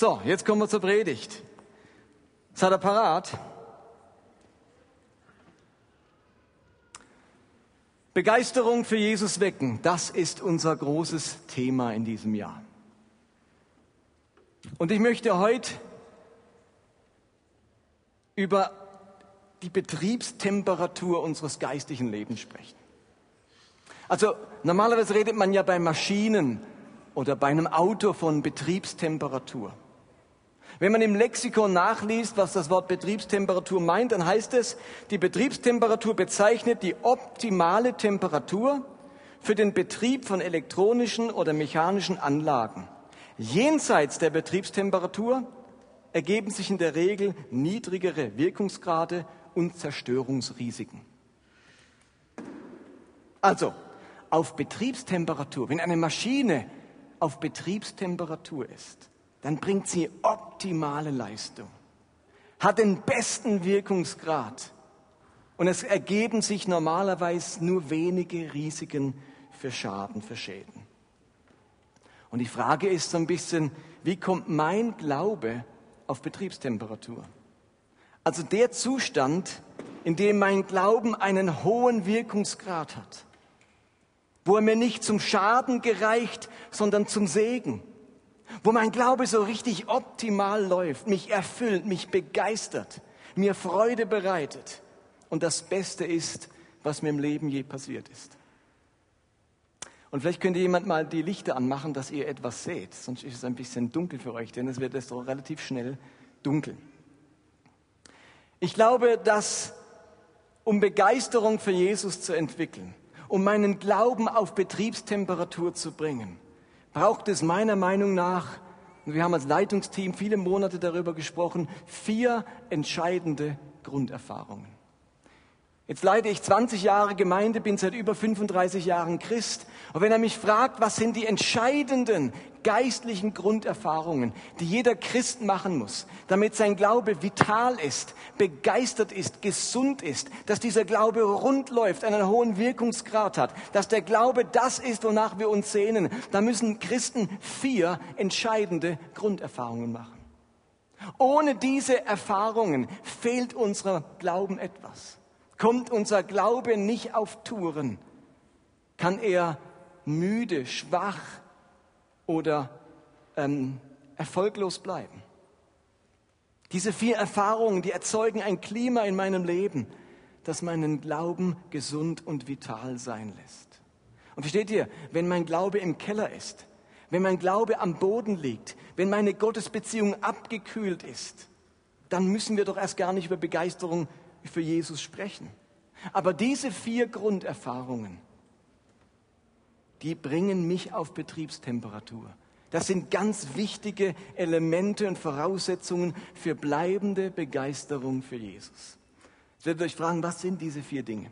So, jetzt kommen wir zur Predigt. Seid ihr parat? Begeisterung für Jesus wecken, das ist unser großes Thema in diesem Jahr. Und ich möchte heute über die Betriebstemperatur unseres geistlichen Lebens sprechen. Also normalerweise redet man ja bei Maschinen oder bei einem Auto von Betriebstemperatur. Wenn man im Lexikon nachliest, was das Wort Betriebstemperatur meint, dann heißt es, die Betriebstemperatur bezeichnet die optimale Temperatur für den Betrieb von elektronischen oder mechanischen Anlagen. Jenseits der Betriebstemperatur ergeben sich in der Regel niedrigere Wirkungsgrade und Zerstörungsrisiken. Also, auf Betriebstemperatur, wenn eine Maschine auf Betriebstemperatur ist, dann bringt sie optimale Leistung, hat den besten Wirkungsgrad und es ergeben sich normalerweise nur wenige Risiken für Schaden, für Schäden. Und die Frage ist so ein bisschen, wie kommt mein Glaube auf Betriebstemperatur? Also der Zustand, in dem mein Glauben einen hohen Wirkungsgrad hat, wo er mir nicht zum Schaden gereicht, sondern zum Segen, wo mein Glaube so richtig optimal läuft, mich erfüllt, mich begeistert, mir Freude bereitet und das Beste ist, was mir im Leben je passiert ist. Und vielleicht könnte jemand mal die Lichter anmachen, dass ihr etwas seht, sonst ist es ein bisschen dunkel für euch, denn es wird doch relativ schnell dunkel. Ich glaube, dass um Begeisterung für Jesus zu entwickeln, um meinen Glauben auf Betriebstemperatur zu bringen, braucht es meiner Meinung nach, und wir haben als Leitungsteam viele Monate darüber gesprochen, vier entscheidende Grunderfahrungen. Jetzt leite ich 20 Jahre Gemeinde, bin seit über 35 Jahren Christ. Und wenn er mich fragt, was sind die entscheidenden geistlichen Grunderfahrungen, die jeder Christ machen muss, damit sein Glaube vital ist, begeistert ist, gesund ist, dass dieser Glaube rund läuft, einen hohen Wirkungsgrad hat, dass der Glaube das ist, wonach wir uns sehnen, dann müssen Christen vier entscheidende Grunderfahrungen machen. Ohne diese Erfahrungen fehlt unser Glauben etwas. Kommt unser Glaube nicht auf Touren, kann er müde, schwach oder ähm, erfolglos bleiben. Diese vier Erfahrungen, die erzeugen ein Klima in meinem Leben, das meinen Glauben gesund und vital sein lässt. Und versteht ihr, wenn mein Glaube im Keller ist, wenn mein Glaube am Boden liegt, wenn meine Gottesbeziehung abgekühlt ist, dann müssen wir doch erst gar nicht über Begeisterung für Jesus sprechen. Aber diese vier Grunderfahrungen, die bringen mich auf Betriebstemperatur. Das sind ganz wichtige Elemente und Voraussetzungen für bleibende Begeisterung für Jesus. Ich werde euch fragen, was sind diese vier Dinge?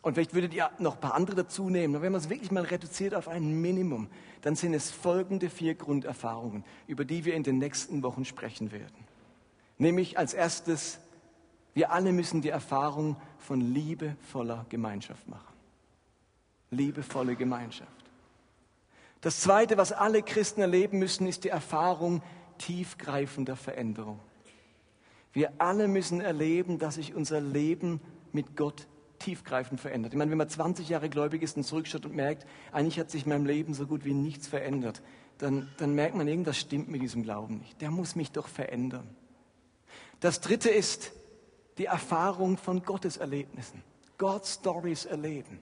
Und vielleicht würdet ihr noch ein paar andere dazu nehmen. Und wenn man es wirklich mal reduziert auf ein Minimum, dann sind es folgende vier Grunderfahrungen, über die wir in den nächsten Wochen sprechen werden. Nämlich als erstes wir alle müssen die Erfahrung von liebevoller Gemeinschaft machen. Liebevolle Gemeinschaft. Das Zweite, was alle Christen erleben müssen, ist die Erfahrung tiefgreifender Veränderung. Wir alle müssen erleben, dass sich unser Leben mit Gott tiefgreifend verändert. Ich meine, wenn man 20 Jahre gläubig ist und zurückschaut und merkt, eigentlich hat sich in meinem Leben so gut wie nichts verändert, dann, dann merkt man, irgendwas stimmt mit diesem Glauben nicht. Der muss mich doch verändern. Das Dritte ist die Erfahrung von Gotteserlebnissen, God Stories erleben.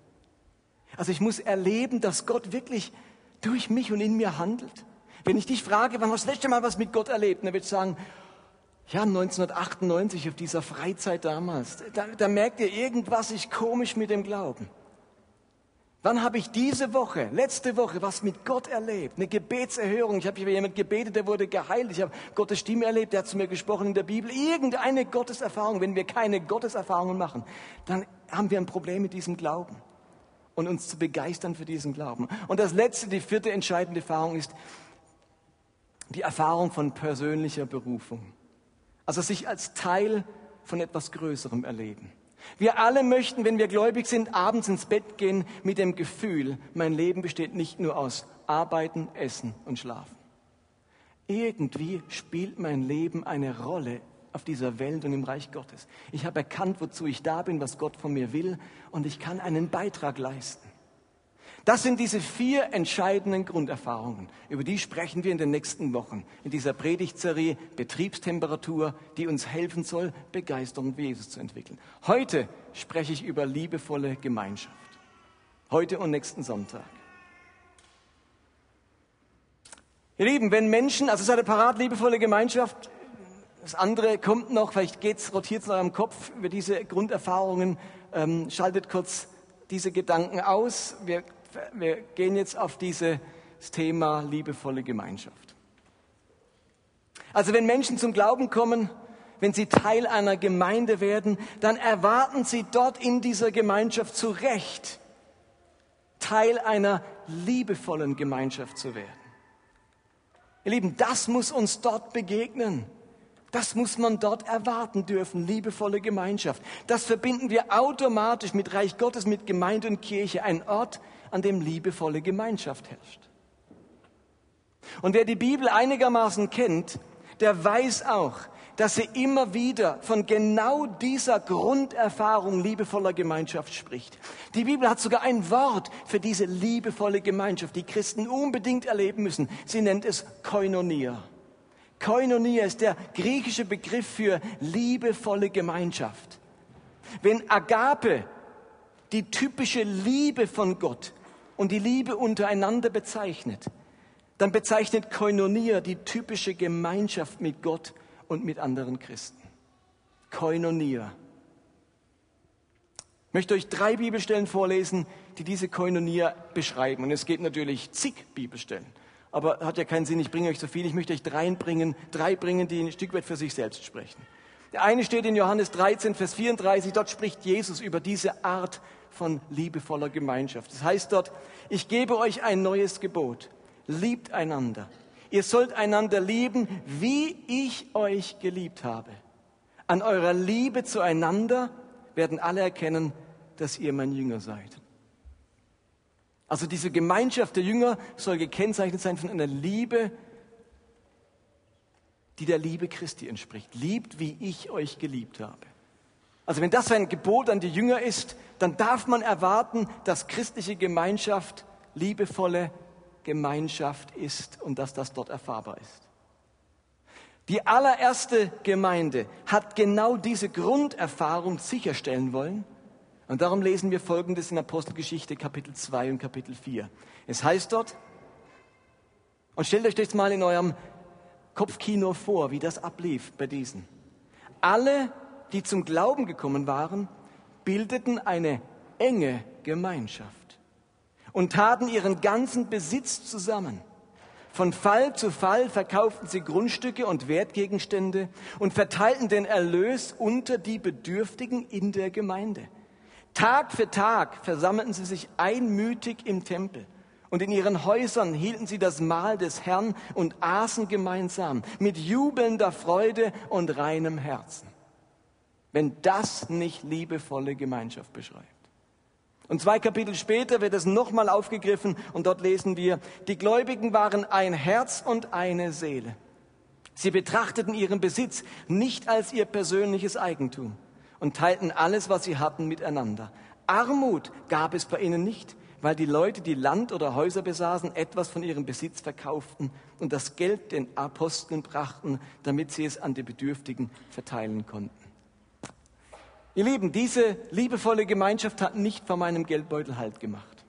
Also ich muss erleben, dass Gott wirklich durch mich und in mir handelt. Wenn ich dich frage, wann hast du das letzte Mal was mit Gott erlebt, dann würde ich sagen, ja, 1998 auf dieser Freizeit damals. Da, da merkt ihr, irgendwas ist komisch mit dem Glauben. Wann habe ich diese Woche, letzte Woche, was mit Gott erlebt? Eine Gebetserhörung. Ich habe über jemand gebetet, der wurde geheilt. Ich habe Gottes Stimme erlebt, der hat zu mir gesprochen in der Bibel. Irgendeine Gotteserfahrung. Wenn wir keine Gotteserfahrungen machen, dann haben wir ein Problem mit diesem Glauben. Und uns zu begeistern für diesen Glauben. Und das letzte, die vierte entscheidende Erfahrung ist die Erfahrung von persönlicher Berufung. Also sich als Teil von etwas Größerem erleben. Wir alle möchten, wenn wir gläubig sind, abends ins Bett gehen mit dem Gefühl, mein Leben besteht nicht nur aus Arbeiten, Essen und Schlafen. irgendwie spielt mein Leben eine Rolle auf dieser Welt und im Reich Gottes. Ich habe erkannt, wozu ich da bin, was Gott von mir will und ich kann einen Beitrag leisten. Das sind diese vier entscheidenden Grunderfahrungen. Über die sprechen wir in den nächsten Wochen in dieser Predigtserie Betriebstemperatur, die uns helfen soll, Begeisterung für Jesus zu entwickeln. Heute spreche ich über liebevolle Gemeinschaft. Heute und nächsten Sonntag. Ihr Lieben, wenn Menschen, also seid ihr parat, liebevolle Gemeinschaft, das andere kommt noch, vielleicht geht's, rotiert es in eurem Kopf über diese Grunderfahrungen, ähm, schaltet kurz diese Gedanken aus. Wir wir gehen jetzt auf dieses Thema liebevolle Gemeinschaft. Also wenn Menschen zum Glauben kommen, wenn sie Teil einer Gemeinde werden, dann erwarten sie dort in dieser Gemeinschaft zu Recht, Teil einer liebevollen Gemeinschaft zu werden. Ihr Lieben, das muss uns dort begegnen. Das muss man dort erwarten dürfen, liebevolle Gemeinschaft. Das verbinden wir automatisch mit Reich Gottes, mit Gemeinde und Kirche, ein Ort, an dem liebevolle Gemeinschaft herrscht. Und wer die Bibel einigermaßen kennt, der weiß auch, dass sie immer wieder von genau dieser Grunderfahrung liebevoller Gemeinschaft spricht. Die Bibel hat sogar ein Wort für diese liebevolle Gemeinschaft, die Christen unbedingt erleben müssen. Sie nennt es Koinonia. Koinonia ist der griechische Begriff für liebevolle Gemeinschaft. Wenn Agape, die typische Liebe von Gott, und die Liebe untereinander bezeichnet, dann bezeichnet Koinonia die typische Gemeinschaft mit Gott und mit anderen Christen. Koinonia. Ich möchte euch drei Bibelstellen vorlesen, die diese Koinonia beschreiben. Und es gibt natürlich zig Bibelstellen. Aber hat ja keinen Sinn, ich bringe euch so viel. Ich möchte euch drei bringen, drei bringen, die ein Stück weit für sich selbst sprechen. Der eine steht in Johannes 13, Vers 34. Dort spricht Jesus über diese Art von liebevoller Gemeinschaft. Das heißt dort, ich gebe euch ein neues Gebot. Liebt einander. Ihr sollt einander lieben, wie ich euch geliebt habe. An eurer Liebe zueinander werden alle erkennen, dass ihr mein Jünger seid. Also diese Gemeinschaft der Jünger soll gekennzeichnet sein von einer Liebe, die der Liebe Christi entspricht. Liebt, wie ich euch geliebt habe. Also wenn das ein Gebot an die Jünger ist, dann darf man erwarten, dass christliche Gemeinschaft liebevolle Gemeinschaft ist und dass das dort erfahrbar ist. Die allererste Gemeinde hat genau diese Grunderfahrung sicherstellen wollen. Und darum lesen wir Folgendes in Apostelgeschichte Kapitel 2 und Kapitel 4. Es heißt dort, und stellt euch das mal in eurem Kopfkino vor, wie das ablief bei diesen. Alle die zum Glauben gekommen waren, bildeten eine enge Gemeinschaft und taten ihren ganzen Besitz zusammen. Von Fall zu Fall verkauften sie Grundstücke und Wertgegenstände und verteilten den Erlös unter die Bedürftigen in der Gemeinde. Tag für Tag versammelten sie sich einmütig im Tempel und in ihren Häusern hielten sie das Mahl des Herrn und aßen gemeinsam mit jubelnder Freude und reinem Herzen wenn das nicht liebevolle Gemeinschaft beschreibt. Und zwei Kapitel später wird es nochmal aufgegriffen und dort lesen wir, die Gläubigen waren ein Herz und eine Seele. Sie betrachteten ihren Besitz nicht als ihr persönliches Eigentum und teilten alles, was sie hatten, miteinander. Armut gab es bei ihnen nicht, weil die Leute, die Land oder Häuser besaßen, etwas von ihrem Besitz verkauften und das Geld den Aposteln brachten, damit sie es an die Bedürftigen verteilen konnten. Ihr Lieben, diese liebevolle Gemeinschaft hat nicht von meinem Geldbeutel Halt gemacht.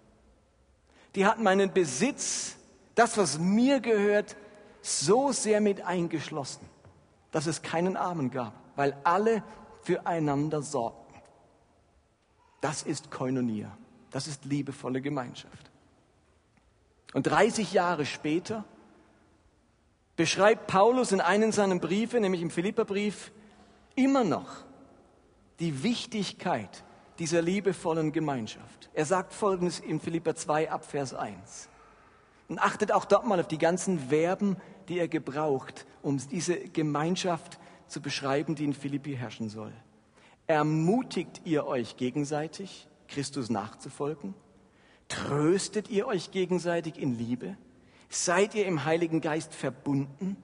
Die hat meinen Besitz, das, was mir gehört, so sehr mit eingeschlossen, dass es keinen Armen gab, weil alle füreinander sorgten. Das ist Koinonia. Das ist liebevolle Gemeinschaft. Und 30 Jahre später beschreibt Paulus in einem seiner Briefe, nämlich im Philipperbrief, immer noch die Wichtigkeit dieser liebevollen Gemeinschaft. Er sagt Folgendes in Philippa 2 ab Vers 1. Und achtet auch dort mal auf die ganzen Verben, die er gebraucht, um diese Gemeinschaft zu beschreiben, die in Philippi herrschen soll. Ermutigt ihr euch gegenseitig, Christus nachzufolgen? Tröstet ihr euch gegenseitig in Liebe? Seid ihr im Heiligen Geist verbunden?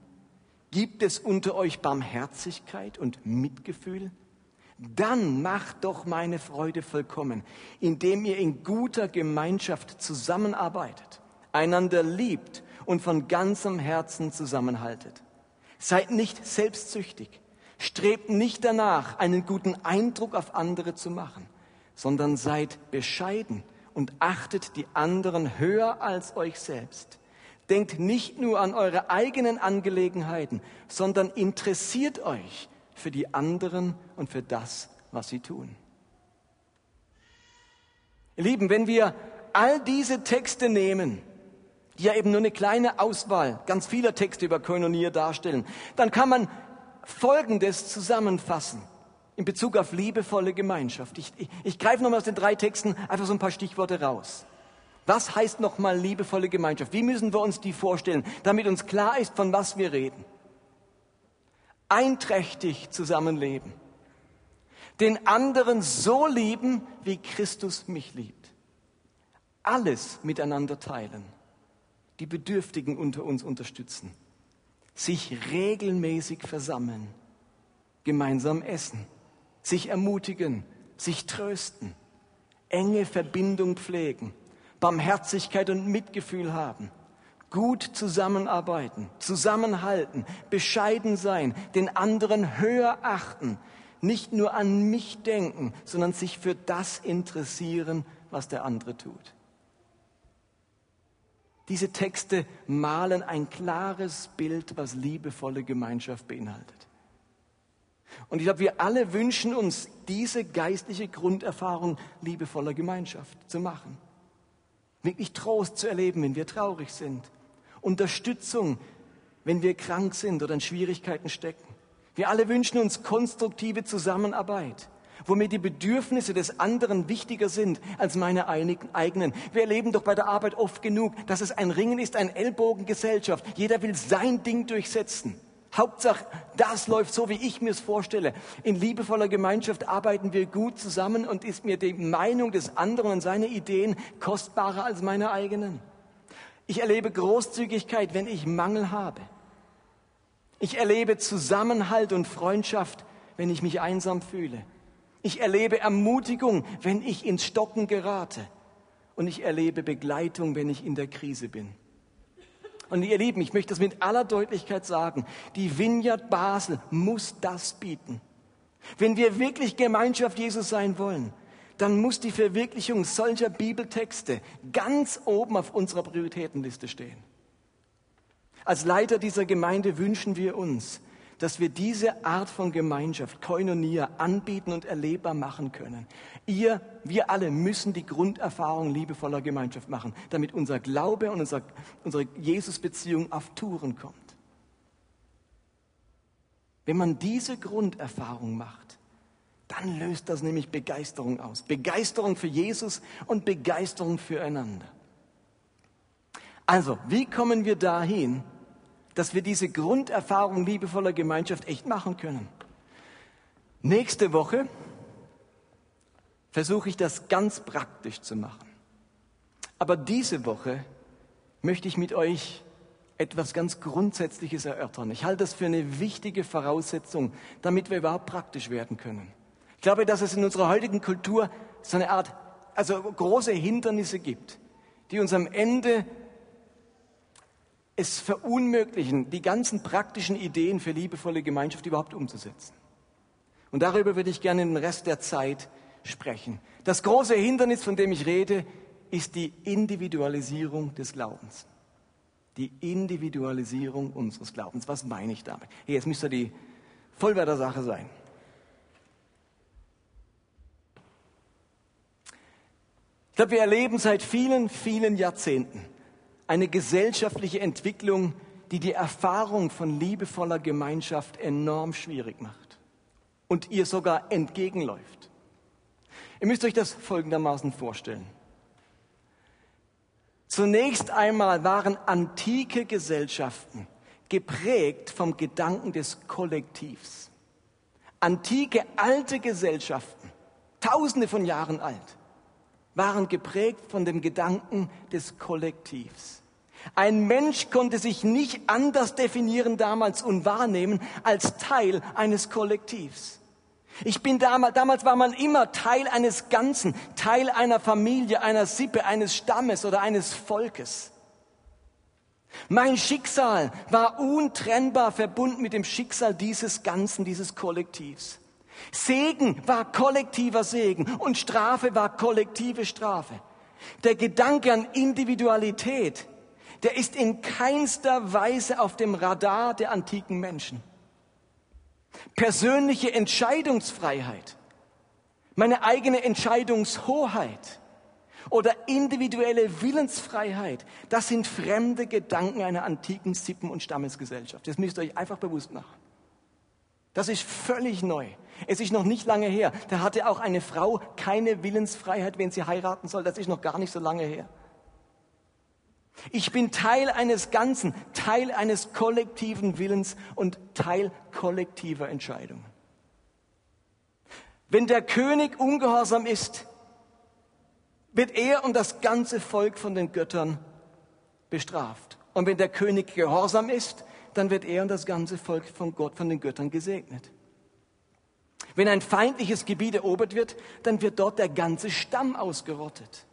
Gibt es unter euch Barmherzigkeit und Mitgefühl? Dann macht doch meine Freude vollkommen, indem ihr in guter Gemeinschaft zusammenarbeitet, einander liebt und von ganzem Herzen zusammenhaltet. Seid nicht selbstsüchtig, strebt nicht danach, einen guten Eindruck auf andere zu machen, sondern seid bescheiden und achtet die anderen höher als euch selbst. Denkt nicht nur an eure eigenen Angelegenheiten, sondern interessiert euch für die anderen und für das, was sie tun. Ihr Lieben, wenn wir all diese Texte nehmen, die ja eben nur eine kleine Auswahl ganz vieler Texte über Koinonia darstellen, dann kann man Folgendes zusammenfassen in Bezug auf liebevolle Gemeinschaft. Ich, ich, ich greife nochmal aus den drei Texten einfach so ein paar Stichworte raus. Was heißt nochmal liebevolle Gemeinschaft? Wie müssen wir uns die vorstellen, damit uns klar ist, von was wir reden? Einträchtig zusammenleben. Den anderen so lieben, wie Christus mich liebt. Alles miteinander teilen. Die Bedürftigen unter uns unterstützen. Sich regelmäßig versammeln. Gemeinsam essen. Sich ermutigen. Sich trösten. Enge Verbindung pflegen Barmherzigkeit und Mitgefühl haben, gut zusammenarbeiten, zusammenhalten, bescheiden sein, den anderen höher achten, nicht nur an mich denken, sondern sich für das interessieren, was der andere tut. Diese Texte malen ein klares Bild, was liebevolle Gemeinschaft beinhaltet. Und ich glaube, wir alle wünschen uns diese geistliche Grunderfahrung liebevoller Gemeinschaft zu machen. Wirklich Trost zu erleben, wenn wir traurig sind. Unterstützung, wenn wir krank sind oder in Schwierigkeiten stecken. Wir alle wünschen uns konstruktive Zusammenarbeit, wo mir die Bedürfnisse des anderen wichtiger sind als meine eigenen. Wir erleben doch bei der Arbeit oft genug, dass es ein Ringen ist, ein Ellbogengesellschaft. Jeder will sein Ding durchsetzen. Hauptsache, das läuft so, wie ich mir es vorstelle. In liebevoller Gemeinschaft arbeiten wir gut zusammen und ist mir die Meinung des anderen und seine Ideen kostbarer als meine eigenen. Ich erlebe Großzügigkeit, wenn ich Mangel habe. Ich erlebe Zusammenhalt und Freundschaft, wenn ich mich einsam fühle. Ich erlebe Ermutigung, wenn ich ins Stocken gerate. Und ich erlebe Begleitung, wenn ich in der Krise bin. Und ihr Lieben, ich möchte das mit aller Deutlichkeit sagen, die Vineyard Basel muss das bieten. Wenn wir wirklich Gemeinschaft Jesus sein wollen, dann muss die Verwirklichung solcher Bibeltexte ganz oben auf unserer Prioritätenliste stehen. Als Leiter dieser Gemeinde wünschen wir uns, dass wir diese Art von Gemeinschaft, Koinonia, anbieten und erlebbar machen können. Ihr, wir alle müssen die Grunderfahrung liebevoller Gemeinschaft machen, damit unser Glaube und unser, unsere Jesus-Beziehung auf Touren kommt. Wenn man diese Grunderfahrung macht, dann löst das nämlich Begeisterung aus. Begeisterung für Jesus und Begeisterung füreinander. Also, wie kommen wir dahin, dass wir diese Grunderfahrung liebevoller Gemeinschaft echt machen können. Nächste Woche versuche ich das ganz praktisch zu machen. Aber diese Woche möchte ich mit euch etwas ganz Grundsätzliches erörtern. Ich halte das für eine wichtige Voraussetzung, damit wir überhaupt praktisch werden können. Ich glaube, dass es in unserer heutigen Kultur so eine Art, also große Hindernisse gibt, die uns am Ende es verunmöglichen, die ganzen praktischen Ideen für liebevolle Gemeinschaft überhaupt umzusetzen. Und darüber würde ich gerne den Rest der Zeit sprechen. Das große Hindernis, von dem ich rede, ist die Individualisierung des Glaubens. Die Individualisierung unseres Glaubens. Was meine ich damit? Hey, jetzt müsste die Vollwerter Sache sein. Glaube, wir erleben seit vielen, vielen Jahrzehnten eine gesellschaftliche Entwicklung, die die Erfahrung von liebevoller Gemeinschaft enorm schwierig macht und ihr sogar entgegenläuft. Ihr müsst euch das folgendermaßen vorstellen. Zunächst einmal waren antike Gesellschaften geprägt vom Gedanken des Kollektivs. Antike, alte Gesellschaften, tausende von Jahren alt, waren geprägt von dem Gedanken des Kollektivs. Ein Mensch konnte sich nicht anders definieren damals und wahrnehmen als Teil eines Kollektivs. Ich bin damals, damals war man immer Teil eines Ganzen, Teil einer Familie, einer Sippe, eines Stammes oder eines Volkes. Mein Schicksal war untrennbar verbunden mit dem Schicksal dieses Ganzen, dieses Kollektivs. Segen war kollektiver Segen und Strafe war kollektive Strafe. Der Gedanke an Individualität, der ist in keinster Weise auf dem Radar der antiken Menschen. Persönliche Entscheidungsfreiheit, meine eigene Entscheidungshoheit oder individuelle Willensfreiheit, das sind fremde Gedanken einer antiken Sippen- und Stammesgesellschaft. Das müsst ihr euch einfach bewusst machen. Das ist völlig neu. Es ist noch nicht lange her. Da hatte auch eine Frau keine Willensfreiheit, wenn sie heiraten soll. Das ist noch gar nicht so lange her. Ich bin Teil eines Ganzen, Teil eines kollektiven Willens und Teil kollektiver Entscheidungen. Wenn der König ungehorsam ist, wird er und das ganze Volk von den Göttern bestraft. Und wenn der König gehorsam ist, dann wird er und das ganze Volk von Gott, von den Göttern gesegnet. Wenn ein feindliches Gebiet erobert wird, dann wird dort der ganze Stamm ausgerottet.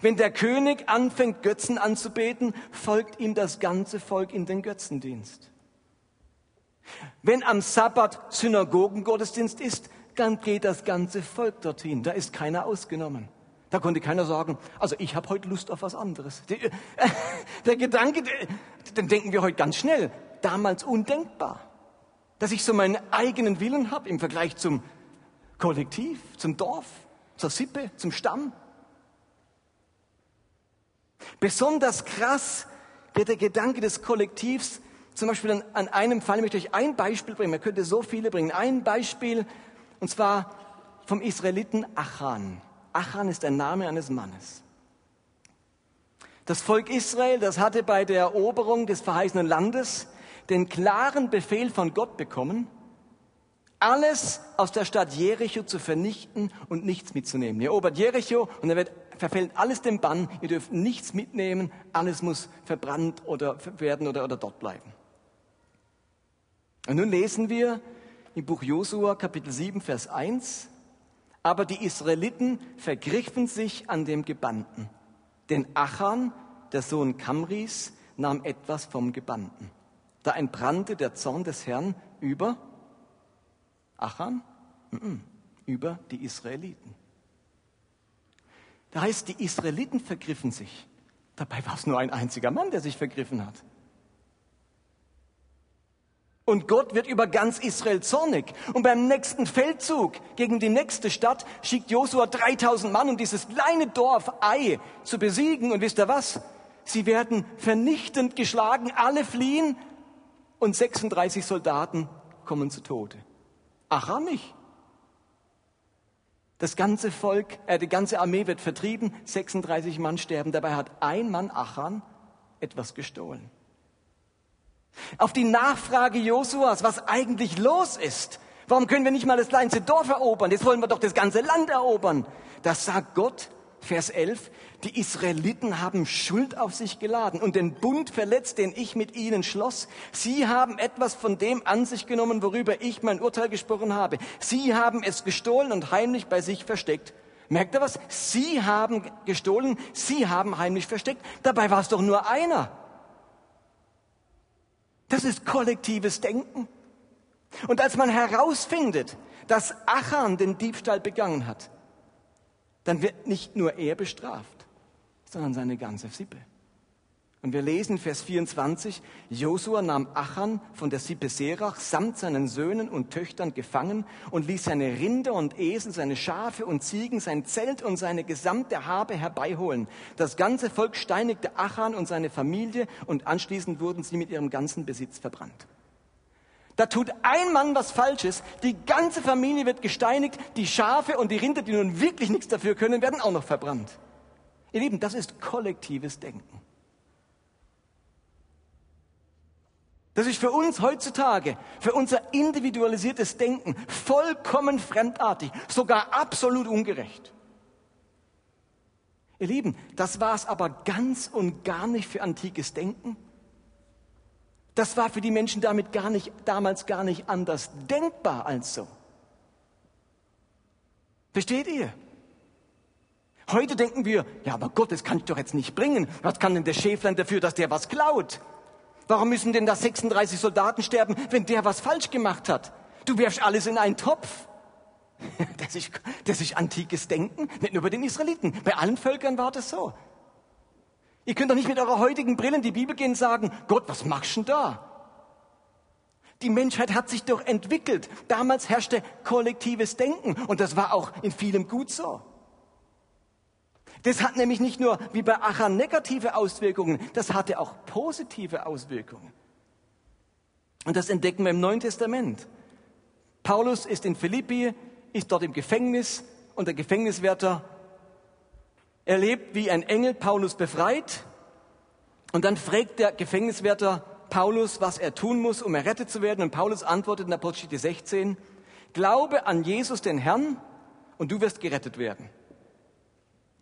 Wenn der König anfängt, Götzen anzubeten, folgt ihm das ganze Volk in den Götzendienst. Wenn am Sabbat Synagogengottesdienst ist, dann geht das ganze Volk dorthin. Da ist keiner ausgenommen. Da konnte keiner sagen, also ich habe heute Lust auf was anderes. Der, der Gedanke, den denken wir heute ganz schnell. Damals undenkbar. Dass ich so meinen eigenen Willen habe im Vergleich zum Kollektiv, zum Dorf, zur Sippe, zum Stamm. Besonders krass wird der Gedanke des Kollektivs, zum Beispiel an, an einem Fall, ich möchte euch ein Beispiel bringen, man könnte so viele bringen. Ein Beispiel, und zwar vom Israeliten Achan. Achan ist der Name eines Mannes. Das Volk Israel, das hatte bei der Eroberung des verheißenen Landes den klaren Befehl von Gott bekommen, alles aus der Stadt Jericho zu vernichten und nichts mitzunehmen. Ihr erobert Jericho und dann wird, verfällt alles dem Bann. Ihr dürft nichts mitnehmen. Alles muss verbrannt oder werden oder, oder dort bleiben. Und nun lesen wir im Buch Josua Kapitel 7 Vers 1. Aber die Israeliten vergriffen sich an dem Gebannten. Denn Achan, der Sohn Kamris, nahm etwas vom Gebannten. Da entbrannte der Zorn des Herrn über Achan? Über die Israeliten. Da heißt, die Israeliten vergriffen sich. Dabei war es nur ein einziger Mann, der sich vergriffen hat. Und Gott wird über ganz Israel zornig. Und beim nächsten Feldzug gegen die nächste Stadt schickt Josua 3000 Mann, um dieses kleine Dorf Ai zu besiegen. Und wisst ihr was? Sie werden vernichtend geschlagen, alle fliehen und 36 Soldaten kommen zu Tode. Achan nicht. Das ganze Volk, äh, die ganze Armee wird vertrieben, 36 Mann sterben. Dabei hat ein Mann Achan etwas gestohlen. Auf die Nachfrage Josuas, was eigentlich los ist, warum können wir nicht mal das kleinste Dorf erobern? Jetzt wollen wir doch das ganze Land erobern. Das sagt Gott, Vers 11, die Israeliten haben Schuld auf sich geladen und den Bund verletzt, den ich mit ihnen schloss. Sie haben etwas von dem an sich genommen, worüber ich mein Urteil gesprochen habe. Sie haben es gestohlen und heimlich bei sich versteckt. Merkt ihr was? Sie haben gestohlen, Sie haben heimlich versteckt. Dabei war es doch nur einer. Das ist kollektives Denken. Und als man herausfindet, dass Achan den Diebstahl begangen hat, dann wird nicht nur er bestraft, sondern seine ganze Sippe. Und wir lesen Vers 24, Josua nahm Achan von der Sippe Serach samt seinen Söhnen und Töchtern gefangen und ließ seine Rinder und Esel, seine Schafe und Ziegen, sein Zelt und seine gesamte Habe herbeiholen. Das ganze Volk steinigte Achan und seine Familie und anschließend wurden sie mit ihrem ganzen Besitz verbrannt. Da tut ein Mann was Falsches, die ganze Familie wird gesteinigt, die Schafe und die Rinder, die nun wirklich nichts dafür können, werden auch noch verbrannt. Ihr Lieben, das ist kollektives Denken. Das ist für uns heutzutage, für unser individualisiertes Denken vollkommen fremdartig, sogar absolut ungerecht. Ihr Lieben, das war es aber ganz und gar nicht für antikes Denken. Das war für die Menschen damit gar nicht, damals gar nicht anders denkbar als so. Versteht ihr? Heute denken wir, ja, aber Gott, das kann ich doch jetzt nicht bringen. Was kann denn der Schäflein dafür, dass der was klaut? Warum müssen denn da 36 Soldaten sterben, wenn der was falsch gemacht hat? Du wirfst alles in einen Topf. Das ist, das ist antikes Denken, nicht nur bei den Israeliten. Bei allen Völkern war das so. Ihr könnt doch nicht mit eurer heutigen Brille in die Bibel gehen und sagen, Gott, was machst du denn da? Die Menschheit hat sich doch entwickelt. Damals herrschte kollektives Denken und das war auch in vielem gut so. Das hat nämlich nicht nur wie bei Achan negative Auswirkungen, das hatte auch positive Auswirkungen. Und das entdecken wir im Neuen Testament. Paulus ist in Philippi, ist dort im Gefängnis und der Gefängniswärter erlebt, wie ein Engel Paulus befreit. Und dann fragt der Gefängniswärter Paulus, was er tun muss, um errettet zu werden. Und Paulus antwortet in Apostel 16, Glaube an Jesus, den Herrn, und du wirst gerettet werden.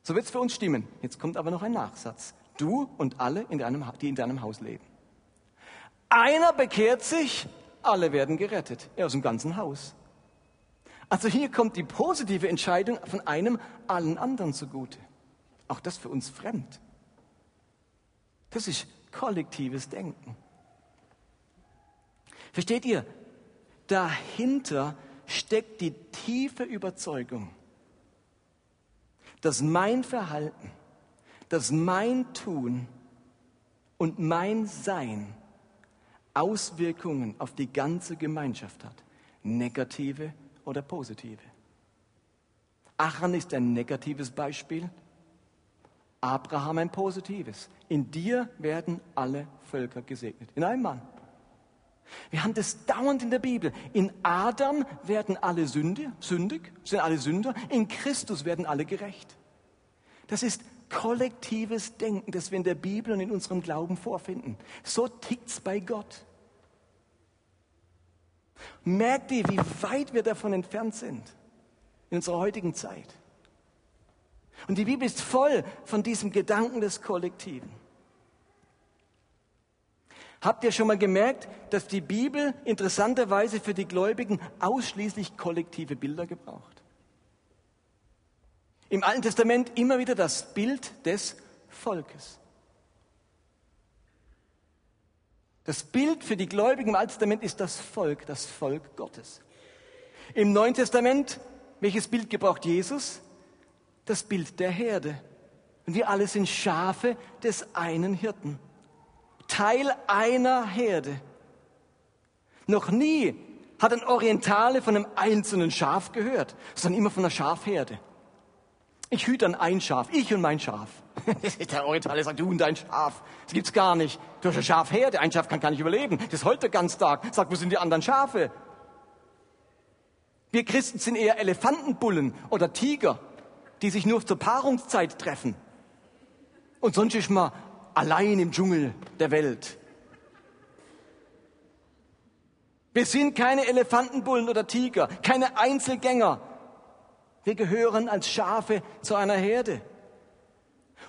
So wird es für uns stimmen. Jetzt kommt aber noch ein Nachsatz. Du und alle, in deinem, die in deinem Haus leben. Einer bekehrt sich, alle werden gerettet. Er aus dem ganzen Haus. Also hier kommt die positive Entscheidung von einem allen anderen zugute. Auch das für uns fremd. Das ist kollektives Denken. Versteht ihr? Dahinter steckt die tiefe Überzeugung, dass mein Verhalten, dass mein Tun und mein Sein Auswirkungen auf die ganze Gemeinschaft hat, negative oder positive. Achan ist ein negatives Beispiel, Abraham ein positives. In dir werden alle Völker gesegnet. In einem Mann. Wir haben das dauernd in der Bibel. In Adam werden alle Sünde, sündig, sind alle Sünder. In Christus werden alle gerecht. Das ist kollektives Denken, das wir in der Bibel und in unserem Glauben vorfinden. So tickt's bei Gott. Merkt ihr, wie weit wir davon entfernt sind in unserer heutigen Zeit? Und die Bibel ist voll von diesem Gedanken des Kollektiven. Habt ihr schon mal gemerkt, dass die Bibel interessanterweise für die Gläubigen ausschließlich kollektive Bilder gebraucht? Im Alten Testament immer wieder das Bild des Volkes. Das Bild für die Gläubigen im Alten Testament ist das Volk, das Volk Gottes. Im Neuen Testament, welches Bild gebraucht Jesus? Das Bild der Herde. Und wir alle sind Schafe des einen Hirten. Teil einer Herde. Noch nie hat ein Orientale von einem einzelnen Schaf gehört, sondern immer von einer Schafherde. Ich hüte an ein Schaf, ich und mein Schaf. Der Orientale sagt, du und dein Schaf. Das gibt's gar nicht. Du hast eine Schafherde, ein Schaf kann gar nicht überleben. Das heult den ganzen Tag. Sagt, wo sind die anderen Schafe? Wir Christen sind eher Elefantenbullen oder Tiger, die sich nur zur Paarungszeit treffen. Und sonst ist man allein im Dschungel der Welt. Wir sind keine Elefantenbullen oder Tiger, keine Einzelgänger. Wir gehören als Schafe zu einer Herde.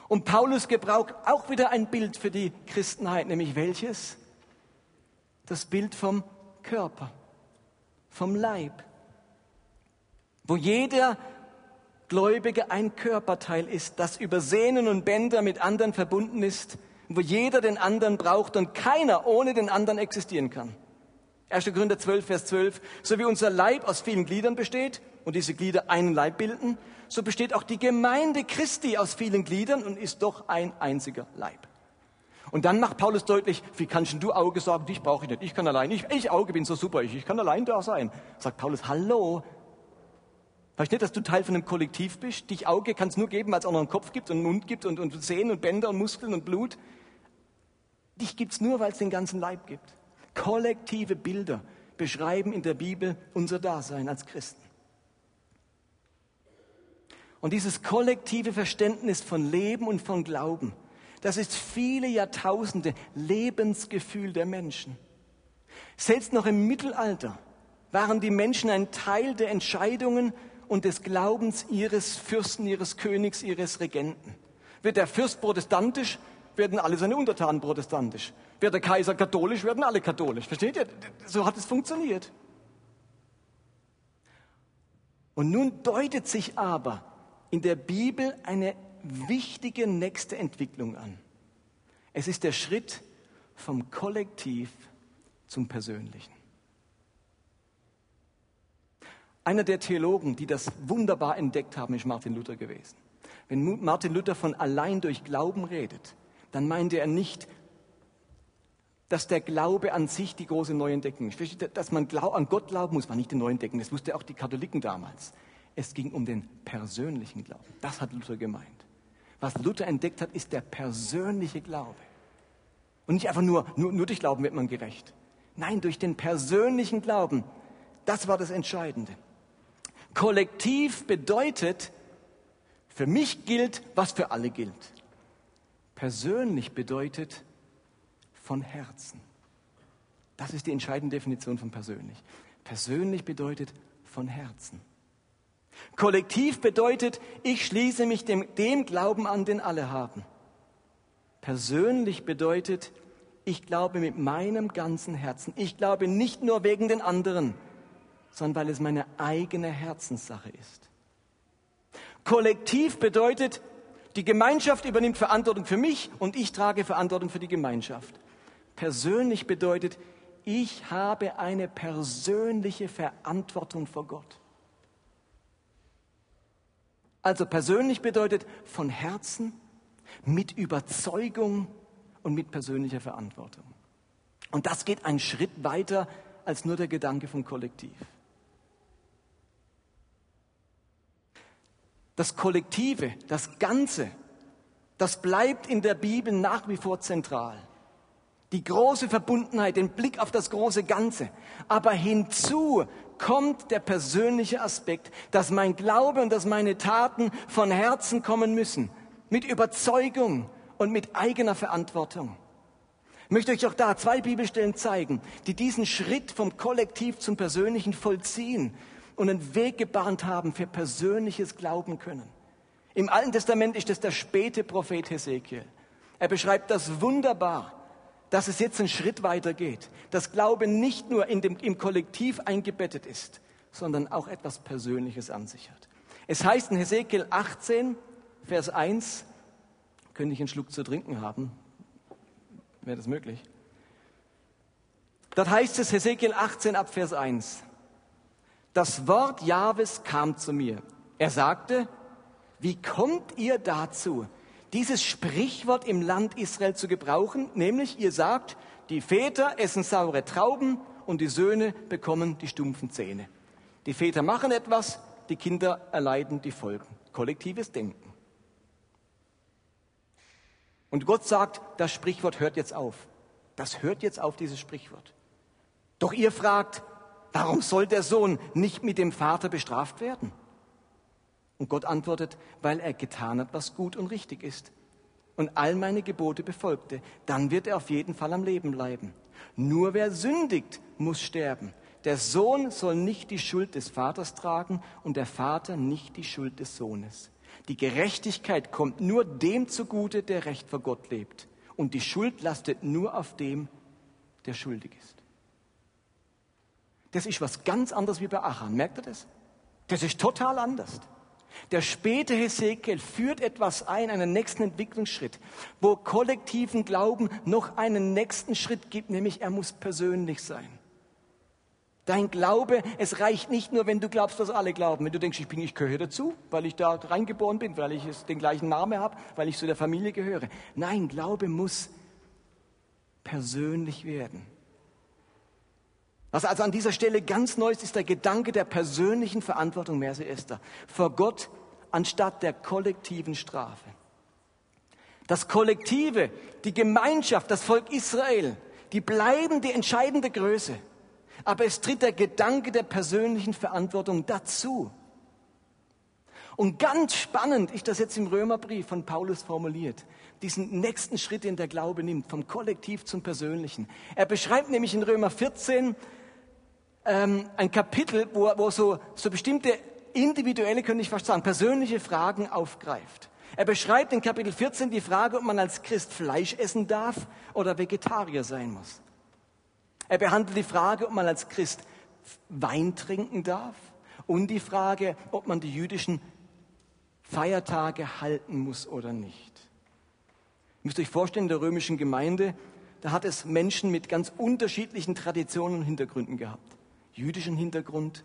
Und Paulus gebraucht auch wieder ein Bild für die Christenheit, nämlich welches? Das Bild vom Körper, vom Leib, wo jeder Gläubige ein Körperteil ist, das über Sehnen und Bänder mit anderen verbunden ist, wo jeder den anderen braucht und keiner ohne den anderen existieren kann. 1. Korinther 12, Vers 12. So wie unser Leib aus vielen Gliedern besteht und diese Glieder einen Leib bilden, so besteht auch die Gemeinde Christi aus vielen Gliedern und ist doch ein einziger Leib. Und dann macht Paulus deutlich, wie kannst du Auge sagen, dich brauche ich nicht, ich kann allein, ich, ich Auge bin so super, ich, ich kann allein da sein. Sagt Paulus, hallo, Weißt du nicht, dass du Teil von einem Kollektiv bist? Dich Auge kann es nur geben, weil es auch noch einen Kopf gibt und einen Mund gibt und, und Sehnen und Bänder und Muskeln und Blut. Dich gibt es nur, weil es den ganzen Leib gibt. Kollektive Bilder beschreiben in der Bibel unser Dasein als Christen. Und dieses kollektive Verständnis von Leben und von Glauben, das ist viele Jahrtausende Lebensgefühl der Menschen. Selbst noch im Mittelalter waren die Menschen ein Teil der Entscheidungen und des Glaubens ihres Fürsten, ihres Königs, ihres Regenten. Wird der Fürst protestantisch, werden alle seine Untertanen protestantisch. Wird der Kaiser katholisch, werden alle katholisch. Versteht ihr? So hat es funktioniert. Und nun deutet sich aber in der Bibel eine wichtige nächste Entwicklung an. Es ist der Schritt vom Kollektiv zum Persönlichen. Einer der Theologen, die das wunderbar entdeckt haben, ist Martin Luther gewesen. Wenn Martin Luther von allein durch Glauben redet, dann meinte er nicht, dass der Glaube an sich die große Neuentdeckung ist. Dass man an Gott glauben muss, war nicht die Neuentdeckung. Das wussten auch die Katholiken damals. Es ging um den persönlichen Glauben. Das hat Luther gemeint. Was Luther entdeckt hat, ist der persönliche Glaube. Und nicht einfach nur, nur, nur durch Glauben wird man gerecht. Nein, durch den persönlichen Glauben. Das war das Entscheidende. Kollektiv bedeutet, für mich gilt, was für alle gilt. Persönlich bedeutet von Herzen. Das ist die entscheidende Definition von persönlich. Persönlich bedeutet von Herzen. Kollektiv bedeutet, ich schließe mich dem, dem Glauben an, den alle haben. Persönlich bedeutet, ich glaube mit meinem ganzen Herzen. Ich glaube nicht nur wegen den anderen, sondern weil es meine eigene Herzenssache ist. Kollektiv bedeutet, die Gemeinschaft übernimmt Verantwortung für mich und ich trage Verantwortung für die Gemeinschaft. Persönlich bedeutet, ich habe eine persönliche Verantwortung vor Gott. Also persönlich bedeutet von Herzen, mit Überzeugung und mit persönlicher Verantwortung. Und das geht einen Schritt weiter als nur der Gedanke vom Kollektiv. Das Kollektive, das Ganze, das bleibt in der Bibel nach wie vor zentral. Die große Verbundenheit, den Blick auf das große Ganze. Aber hinzu kommt der persönliche Aspekt, dass mein Glaube und dass meine Taten von Herzen kommen müssen, mit Überzeugung und mit eigener Verantwortung. Ich möchte euch auch da zwei Bibelstellen zeigen, die diesen Schritt vom Kollektiv zum Persönlichen vollziehen und einen Weg gebahnt haben für persönliches Glauben können. Im Alten Testament ist es der späte Prophet Hesekiel. Er beschreibt das wunderbar, dass es jetzt einen Schritt weiter geht, dass Glaube nicht nur in dem, im Kollektiv eingebettet ist, sondern auch etwas Persönliches an sich hat. Es heißt in Hesekiel 18, Vers 1, könnte ich einen Schluck zu trinken haben? Wäre das möglich? Dort heißt es Hesekiel 18 ab Vers 1. Das Wort Jahwes kam zu mir. Er sagte, wie kommt ihr dazu, dieses Sprichwort im Land Israel zu gebrauchen? Nämlich, ihr sagt, die Väter essen saure Trauben und die Söhne bekommen die stumpfen Zähne. Die Väter machen etwas, die Kinder erleiden die Folgen. Kollektives Denken. Und Gott sagt, das Sprichwort hört jetzt auf. Das hört jetzt auf, dieses Sprichwort. Doch ihr fragt, Warum soll der Sohn nicht mit dem Vater bestraft werden? Und Gott antwortet, weil er getan hat, was gut und richtig ist und all meine Gebote befolgte, dann wird er auf jeden Fall am Leben bleiben. Nur wer sündigt, muss sterben. Der Sohn soll nicht die Schuld des Vaters tragen und der Vater nicht die Schuld des Sohnes. Die Gerechtigkeit kommt nur dem zugute, der recht vor Gott lebt. Und die Schuld lastet nur auf dem, der schuldig ist. Das ist was ganz anderes wie bei Achan. Merkt ihr das? Das ist total anders. Der späte Hesekiel führt etwas ein, einen nächsten Entwicklungsschritt, wo kollektiven Glauben noch einen nächsten Schritt gibt, nämlich er muss persönlich sein. Dein Glaube, es reicht nicht nur, wenn du glaubst, was alle glauben. Wenn du denkst, ich bin, ich gehöre dazu, weil ich da reingeboren bin, weil ich den gleichen Namen habe, weil ich zu der Familie gehöre. Nein, Glaube muss persönlich werden. Was also an dieser Stelle ganz neu ist, ist der Gedanke der persönlichen Verantwortung Mercy Esther vor Gott anstatt der kollektiven Strafe. Das Kollektive, die Gemeinschaft, das Volk Israel, die bleiben die entscheidende Größe. Aber es tritt der Gedanke der persönlichen Verantwortung dazu. Und ganz spannend ist das jetzt im Römerbrief von Paulus formuliert. Diesen nächsten Schritt, den der Glaube nimmt, vom Kollektiv zum Persönlichen. Er beschreibt nämlich in Römer 14, ähm, ein Kapitel, wo, wo so, so bestimmte individuelle, könnte ich fast sagen, persönliche Fragen aufgreift. Er beschreibt in Kapitel 14 die Frage, ob man als Christ Fleisch essen darf oder Vegetarier sein muss. Er behandelt die Frage, ob man als Christ Wein trinken darf und die Frage, ob man die jüdischen Feiertage halten muss oder nicht. Ihr müsst euch vorstellen, in der römischen Gemeinde, da hat es Menschen mit ganz unterschiedlichen Traditionen und Hintergründen gehabt. Jüdischen Hintergrund,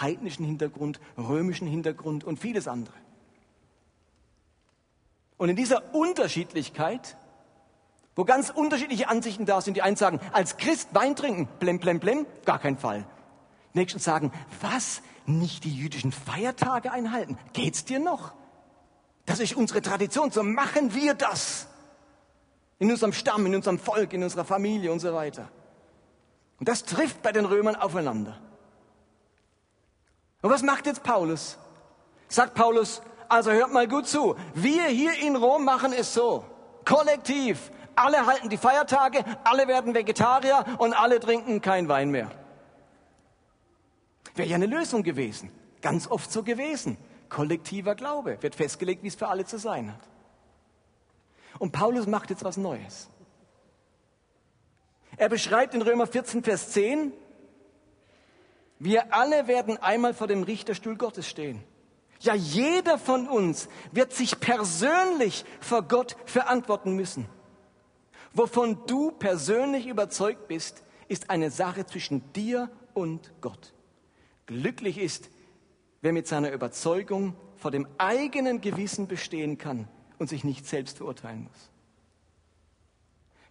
heidnischen Hintergrund, römischen Hintergrund und vieles andere. Und in dieser Unterschiedlichkeit, wo ganz unterschiedliche Ansichten da sind, die einen sagen, als Christ Wein trinken, blem, blem, blem, gar kein Fall. Die nächsten sagen, was, nicht die jüdischen Feiertage einhalten? Geht's dir noch? Das ist unsere Tradition, so machen wir das. In unserem Stamm, in unserem Volk, in unserer Familie und so weiter. Und das trifft bei den Römern aufeinander. Und was macht jetzt Paulus? Sagt Paulus, also hört mal gut zu. Wir hier in Rom machen es so. Kollektiv. Alle halten die Feiertage, alle werden Vegetarier und alle trinken kein Wein mehr. Wäre ja eine Lösung gewesen. Ganz oft so gewesen. Kollektiver Glaube wird festgelegt, wie es für alle zu sein hat. Und Paulus macht jetzt was Neues. Er beschreibt in Römer 14, Vers 10, wir alle werden einmal vor dem Richterstuhl Gottes stehen. Ja, jeder von uns wird sich persönlich vor Gott verantworten müssen. Wovon du persönlich überzeugt bist, ist eine Sache zwischen dir und Gott. Glücklich ist, wer mit seiner Überzeugung vor dem eigenen Gewissen bestehen kann und sich nicht selbst verurteilen muss.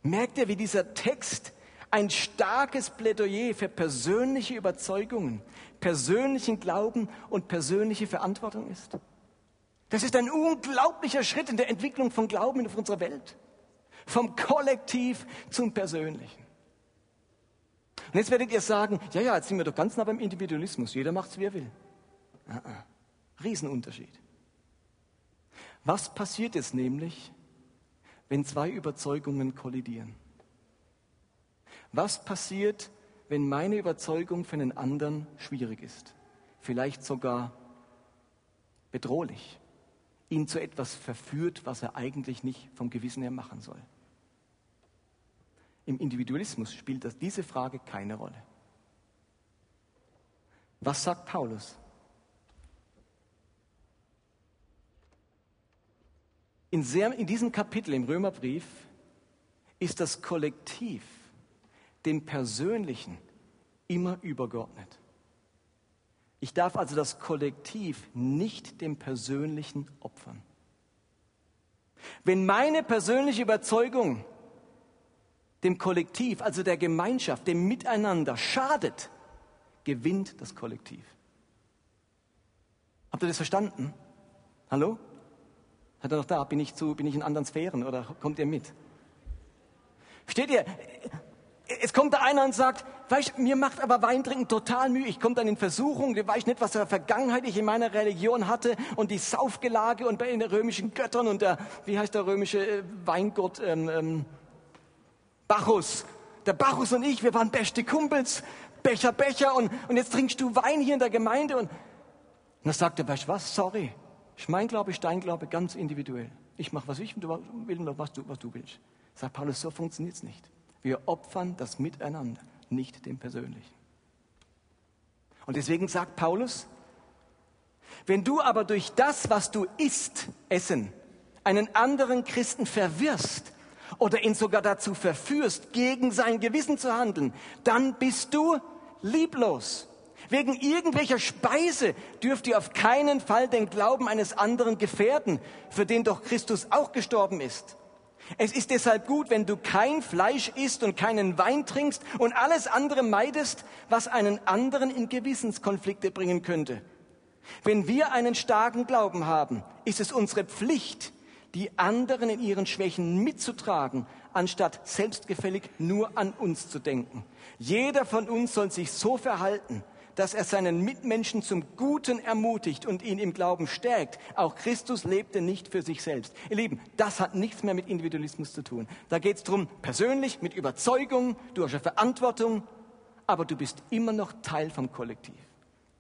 Merkt ihr, wie dieser Text ein starkes Plädoyer für persönliche Überzeugungen, persönlichen Glauben und persönliche Verantwortung ist. Das ist ein unglaublicher Schritt in der Entwicklung von Glauben in unserer Welt. Vom Kollektiv zum Persönlichen. Und jetzt werdet ihr sagen, ja, ja, jetzt sind wir doch ganz nah beim Individualismus. Jeder macht es, wie er will. Ah, ah. Riesenunterschied. Was passiert jetzt nämlich, wenn zwei Überzeugungen kollidieren? Was passiert, wenn meine Überzeugung für einen anderen schwierig ist? Vielleicht sogar bedrohlich. Ihn zu etwas verführt, was er eigentlich nicht vom Gewissen her machen soll. Im Individualismus spielt das, diese Frage keine Rolle. Was sagt Paulus? In, sehr, in diesem Kapitel im Römerbrief ist das Kollektiv dem Persönlichen immer übergeordnet. Ich darf also das Kollektiv nicht dem Persönlichen opfern. Wenn meine persönliche Überzeugung dem Kollektiv, also der Gemeinschaft, dem Miteinander schadet, gewinnt das Kollektiv. Habt ihr das verstanden? Hallo? Seid ihr noch da? Bin ich, zu, bin ich in anderen Sphären oder kommt ihr mit? Steht ihr? Es kommt da einer und sagt, weißt, mir macht aber Weintrinken total Mühe. Ich komme dann in Versuchung, du weißt nicht, was für eine Vergangenheit ich in meiner Religion hatte und die Saufgelage und bei den römischen Göttern und der, wie heißt der römische äh, Weingott, ähm, ähm, Bacchus. Der Bacchus und ich, wir waren beste Kumpels, Becher, Becher und, und jetzt trinkst du Wein hier in der Gemeinde und, und dann sagt er, weißt du was, sorry, ist mein Glaube, ist dein Glaube, ganz individuell. Ich mache, was ich will, was du, was du willst. Sagt Paulus, so funktioniert es nicht. Wir opfern das Miteinander, nicht dem Persönlichen. Und deswegen sagt Paulus, wenn du aber durch das, was du isst, essen, einen anderen Christen verwirrst oder ihn sogar dazu verführst, gegen sein Gewissen zu handeln, dann bist du lieblos. Wegen irgendwelcher Speise dürft ihr auf keinen Fall den Glauben eines anderen gefährden, für den doch Christus auch gestorben ist. Es ist deshalb gut, wenn du kein Fleisch isst und keinen Wein trinkst und alles andere meidest, was einen anderen in Gewissenskonflikte bringen könnte. Wenn wir einen starken Glauben haben, ist es unsere Pflicht, die anderen in ihren Schwächen mitzutragen, anstatt selbstgefällig nur an uns zu denken. Jeder von uns soll sich so verhalten, dass er seinen Mitmenschen zum Guten ermutigt und ihn im Glauben stärkt. Auch Christus lebte nicht für sich selbst. Ihr Lieben, das hat nichts mehr mit Individualismus zu tun. Da geht es darum, persönlich, mit Überzeugung, du hast eine Verantwortung, aber du bist immer noch Teil vom Kollektiv.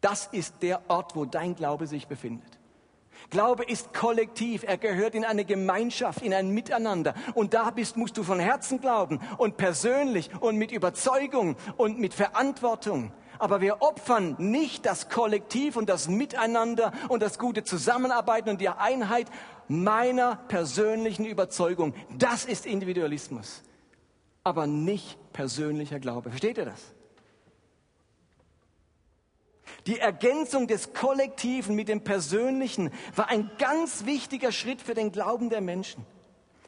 Das ist der Ort, wo dein Glaube sich befindet. Glaube ist kollektiv. Er gehört in eine Gemeinschaft, in ein Miteinander. Und da bist, musst du von Herzen glauben und persönlich und mit Überzeugung und mit Verantwortung. Aber wir opfern nicht das Kollektiv und das Miteinander und das gute Zusammenarbeiten und die Einheit meiner persönlichen Überzeugung. Das ist Individualismus. Aber nicht persönlicher Glaube. Versteht ihr das? Die Ergänzung des Kollektiven mit dem Persönlichen war ein ganz wichtiger Schritt für den Glauben der Menschen.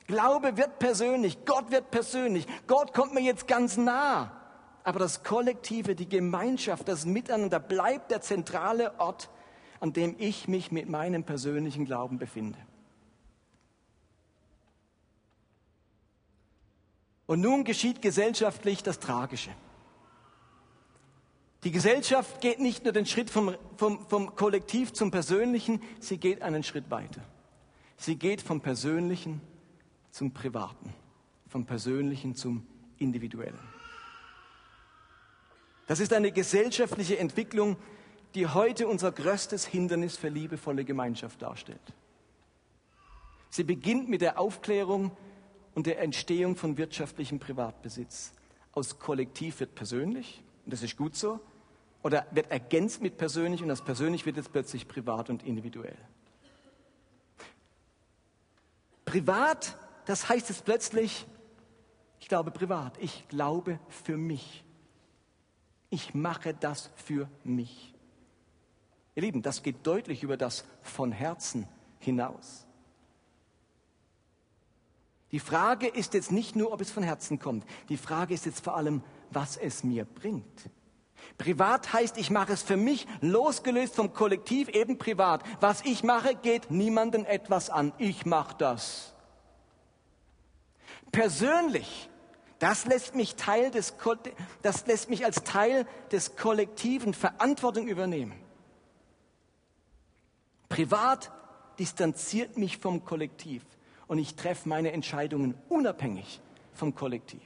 Glaube wird persönlich, Gott wird persönlich, Gott kommt mir jetzt ganz nah. Aber das Kollektive, die Gemeinschaft, das Miteinander bleibt der zentrale Ort, an dem ich mich mit meinem persönlichen Glauben befinde. Und nun geschieht gesellschaftlich das Tragische. Die Gesellschaft geht nicht nur den Schritt vom, vom, vom Kollektiv zum Persönlichen, sie geht einen Schritt weiter. Sie geht vom Persönlichen zum Privaten, vom Persönlichen zum Individuellen. Das ist eine gesellschaftliche Entwicklung, die heute unser größtes Hindernis für liebevolle Gemeinschaft darstellt. Sie beginnt mit der Aufklärung und der Entstehung von wirtschaftlichem Privatbesitz. Aus Kollektiv wird persönlich, und das ist gut so, oder wird ergänzt mit persönlich und das persönlich wird jetzt plötzlich privat und individuell. Privat, das heißt jetzt plötzlich, ich glaube privat, ich glaube für mich. Ich mache das für mich. Ihr Lieben, das geht deutlich über das von Herzen hinaus. Die Frage ist jetzt nicht nur, ob es von Herzen kommt. Die Frage ist jetzt vor allem, was es mir bringt. Privat heißt, ich mache es für mich, losgelöst vom Kollektiv, eben privat. Was ich mache, geht niemandem etwas an. Ich mache das. Persönlich, das lässt mich Teil des, das lässt mich als Teil des Kollektiven Verantwortung übernehmen. Privat distanziert mich vom Kollektiv und ich treffe meine Entscheidungen unabhängig vom Kollektiv.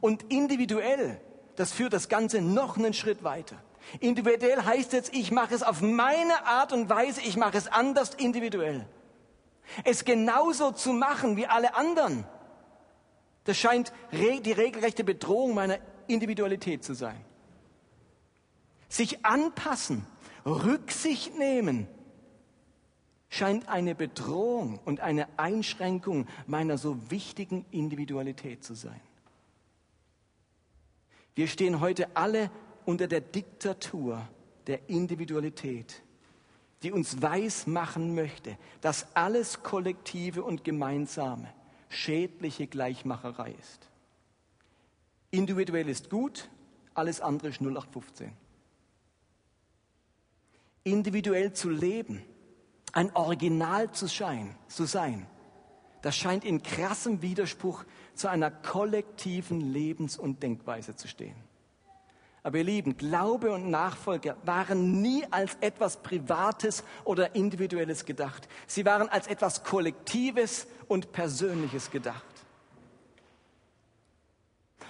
Und individuell das führt das Ganze noch einen Schritt weiter. Individuell heißt jetzt, ich mache es auf meine Art und Weise, ich mache es anders individuell. Es genauso zu machen wie alle anderen, das scheint die regelrechte Bedrohung meiner Individualität zu sein. Sich anpassen, Rücksicht nehmen, scheint eine Bedrohung und eine Einschränkung meiner so wichtigen Individualität zu sein. Wir stehen heute alle unter der Diktatur der Individualität, die uns weiß machen möchte, dass alles Kollektive und Gemeinsame schädliche Gleichmacherei ist. Individuell ist gut, alles andere ist 0815. Individuell zu leben, ein Original zu, sein, zu sein, das scheint in krassem Widerspruch zu einer kollektiven Lebens- und Denkweise zu stehen. Aber ihr Lieben, Glaube und Nachfolge waren nie als etwas Privates oder Individuelles gedacht. Sie waren als etwas Kollektives und Persönliches gedacht.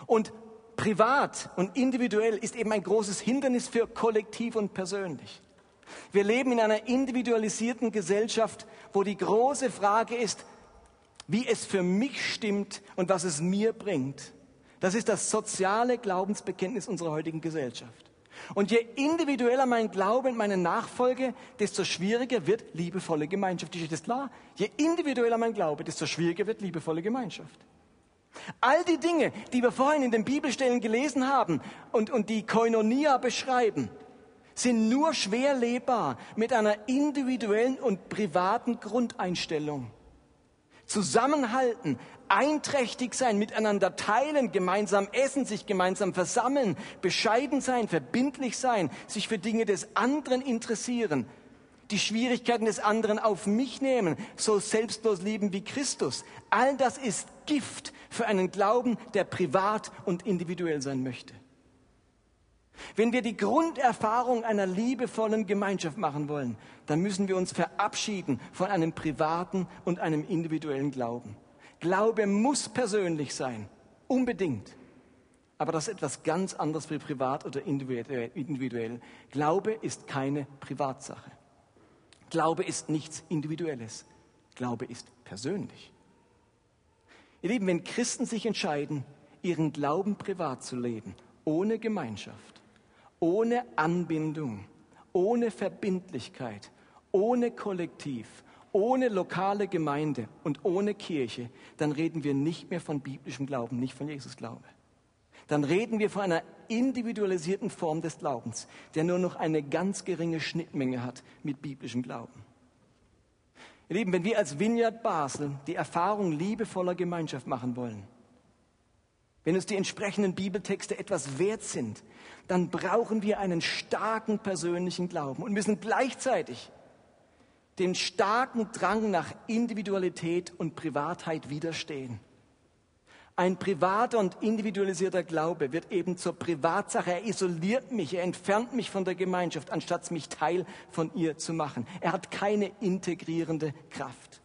Und privat und individuell ist eben ein großes Hindernis für kollektiv und persönlich. Wir leben in einer individualisierten Gesellschaft, wo die große Frage ist, wie es für mich stimmt und was es mir bringt. Das ist das soziale Glaubensbekenntnis unserer heutigen Gesellschaft. Und je individueller mein Glaube und meine Nachfolge, desto schwieriger wird liebevolle Gemeinschaft. Ist das klar? Je individueller mein Glaube, desto schwieriger wird liebevolle Gemeinschaft. All die Dinge, die wir vorhin in den Bibelstellen gelesen haben und, und die Koinonia beschreiben, sind nur schwer lebbar mit einer individuellen und privaten Grundeinstellung zusammenhalten, einträchtig sein, miteinander teilen, gemeinsam essen, sich gemeinsam versammeln, bescheiden sein, verbindlich sein, sich für Dinge des anderen interessieren, die Schwierigkeiten des anderen auf mich nehmen, so selbstlos lieben wie Christus. All das ist Gift für einen Glauben, der privat und individuell sein möchte. Wenn wir die Grunderfahrung einer liebevollen Gemeinschaft machen wollen, dann müssen wir uns verabschieden von einem privaten und einem individuellen Glauben. Glaube muss persönlich sein, unbedingt. Aber das ist etwas ganz anderes wie privat oder individuell. Glaube ist keine Privatsache. Glaube ist nichts Individuelles. Glaube ist persönlich. Ihr Lieben, wenn Christen sich entscheiden, ihren Glauben privat zu leben, ohne Gemeinschaft, ohne Anbindung, ohne Verbindlichkeit, ohne Kollektiv, ohne lokale Gemeinde und ohne Kirche, dann reden wir nicht mehr von biblischem Glauben, nicht von Jesusglaube. Dann reden wir von einer individualisierten Form des Glaubens, der nur noch eine ganz geringe Schnittmenge hat mit biblischem Glauben. Ihr Lieben, wenn wir als Vineyard Basel die Erfahrung liebevoller Gemeinschaft machen wollen, wenn uns die entsprechenden Bibeltexte etwas wert sind, dann brauchen wir einen starken persönlichen Glauben und müssen gleichzeitig dem starken Drang nach Individualität und Privatheit widerstehen. Ein privater und individualisierter Glaube wird eben zur Privatsache. Er isoliert mich, er entfernt mich von der Gemeinschaft, anstatt mich Teil von ihr zu machen. Er hat keine integrierende Kraft.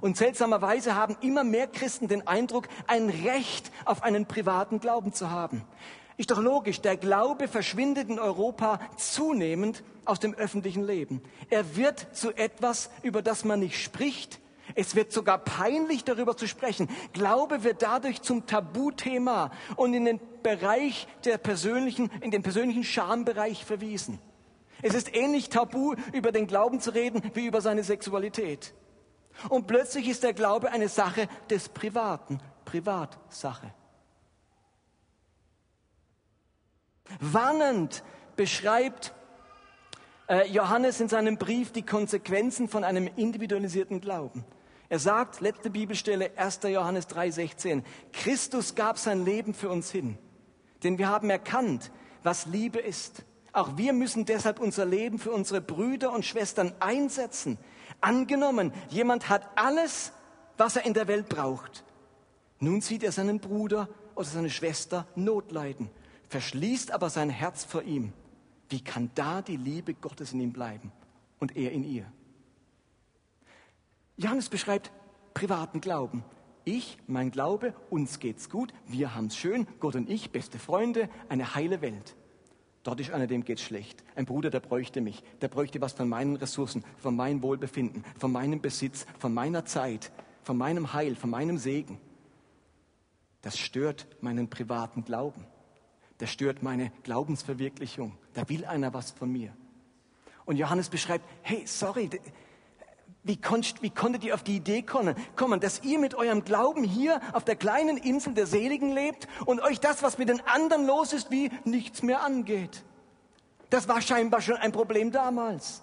Und seltsamerweise haben immer mehr Christen den Eindruck, ein Recht auf einen privaten Glauben zu haben. Ist doch logisch, der Glaube verschwindet in Europa zunehmend aus dem öffentlichen Leben. Er wird zu etwas, über das man nicht spricht, es wird sogar peinlich, darüber zu sprechen. Glaube wird dadurch zum Tabuthema und in den Bereich der persönlichen, in den persönlichen Schambereich verwiesen. Es ist ähnlich tabu, über den Glauben zu reden, wie über seine Sexualität. Und plötzlich ist der Glaube eine Sache des Privaten, Privatsache. Warnend beschreibt äh, Johannes in seinem Brief die Konsequenzen von einem individualisierten Glauben. Er sagt, letzte Bibelstelle, 1. Johannes 3,16, Christus gab sein Leben für uns hin. Denn wir haben erkannt, was Liebe ist. Auch wir müssen deshalb unser Leben für unsere Brüder und Schwestern einsetzen. Angenommen, jemand hat alles, was er in der Welt braucht. Nun sieht er seinen Bruder oder seine Schwester Not leiden, verschließt aber sein Herz vor ihm. Wie kann da die Liebe Gottes in ihm bleiben und er in ihr? Johannes beschreibt privaten Glauben. Ich, mein Glaube, uns geht's gut, wir haben's schön, Gott und ich, beste Freunde, eine heile Welt. Dort ist einer, dem geht's schlecht. Ein Bruder, der bräuchte mich. Der bräuchte was von meinen Ressourcen, von meinem Wohlbefinden, von meinem Besitz, von meiner Zeit, von meinem Heil, von meinem Segen. Das stört meinen privaten Glauben. Das stört meine Glaubensverwirklichung. Da will einer was von mir. Und Johannes beschreibt, hey, sorry, wie, konnt, wie konntet ihr auf die Idee kommen, dass ihr mit eurem Glauben hier auf der kleinen Insel der Seligen lebt und euch das, was mit den anderen los ist, wie nichts mehr angeht? Das war scheinbar schon ein Problem damals.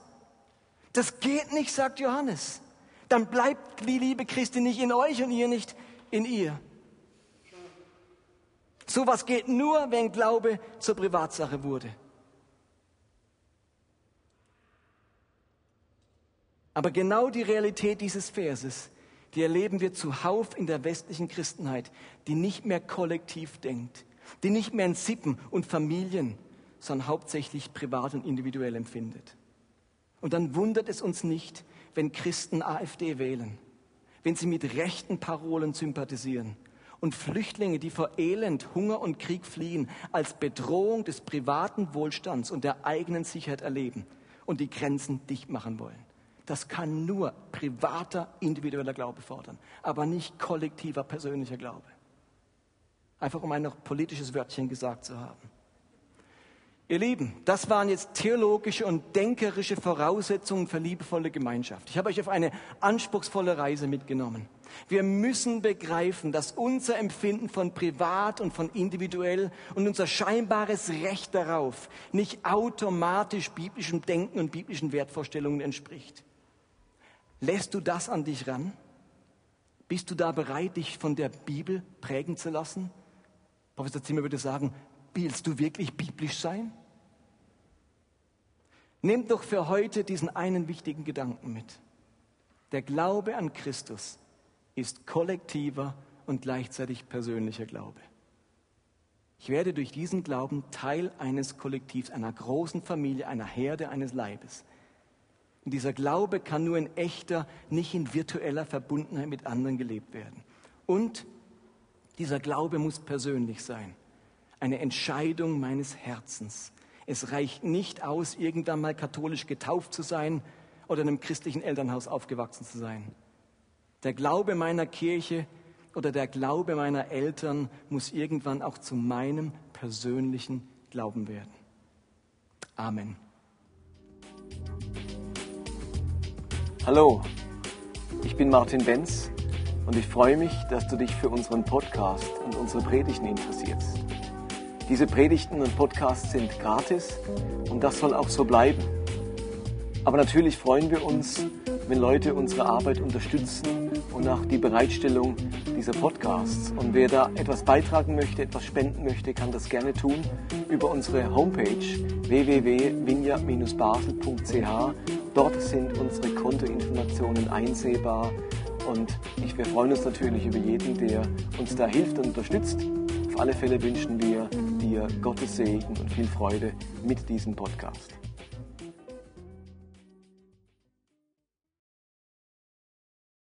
Das geht nicht, sagt Johannes. Dann bleibt die Liebe Christi nicht in euch und ihr nicht in ihr. Sowas geht nur, wenn Glaube zur Privatsache wurde. Aber genau die Realität dieses Verses, die erleben wir zuhauf in der westlichen Christenheit, die nicht mehr kollektiv denkt, die nicht mehr in Sippen und Familien, sondern hauptsächlich privat und individuell empfindet. Und dann wundert es uns nicht, wenn Christen AfD wählen, wenn sie mit rechten Parolen sympathisieren und Flüchtlinge, die vor Elend, Hunger und Krieg fliehen, als Bedrohung des privaten Wohlstands und der eigenen Sicherheit erleben und die Grenzen dicht machen wollen. Das kann nur privater, individueller Glaube fordern, aber nicht kollektiver, persönlicher Glaube. Einfach um ein noch politisches Wörtchen gesagt zu haben. Ihr Lieben, das waren jetzt theologische und denkerische Voraussetzungen für liebevolle Gemeinschaft. Ich habe euch auf eine anspruchsvolle Reise mitgenommen. Wir müssen begreifen, dass unser Empfinden von privat und von individuell und unser scheinbares Recht darauf nicht automatisch biblischem Denken und biblischen Wertvorstellungen entspricht. Lässt du das an dich ran? Bist du da bereit, dich von der Bibel prägen zu lassen? Professor Zimmer würde sagen, willst du wirklich biblisch sein? Nimm doch für heute diesen einen wichtigen Gedanken mit. Der Glaube an Christus ist kollektiver und gleichzeitig persönlicher Glaube. Ich werde durch diesen Glauben Teil eines Kollektivs, einer großen Familie, einer Herde, eines Leibes. Und dieser Glaube kann nur in echter, nicht in virtueller Verbundenheit mit anderen gelebt werden. Und dieser Glaube muss persönlich sein. Eine Entscheidung meines Herzens. Es reicht nicht aus, irgendwann mal katholisch getauft zu sein oder in einem christlichen Elternhaus aufgewachsen zu sein. Der Glaube meiner Kirche oder der Glaube meiner Eltern muss irgendwann auch zu meinem persönlichen Glauben werden. Amen. Hallo, ich bin Martin Benz und ich freue mich, dass du dich für unseren Podcast und unsere Predigten interessierst. Diese Predigten und Podcasts sind gratis und das soll auch so bleiben. Aber natürlich freuen wir uns, wenn Leute unsere Arbeit unterstützen und auch die Bereitstellung dieser Podcasts. Und wer da etwas beitragen möchte, etwas spenden möchte, kann das gerne tun über unsere Homepage www.vinja-basel.ch. Dort sind unsere Kontoinformationen einsehbar und ich, wir freuen uns natürlich über jeden, der uns da hilft und unterstützt. Auf alle Fälle wünschen wir dir Gottes Segen und viel Freude mit diesem Podcast.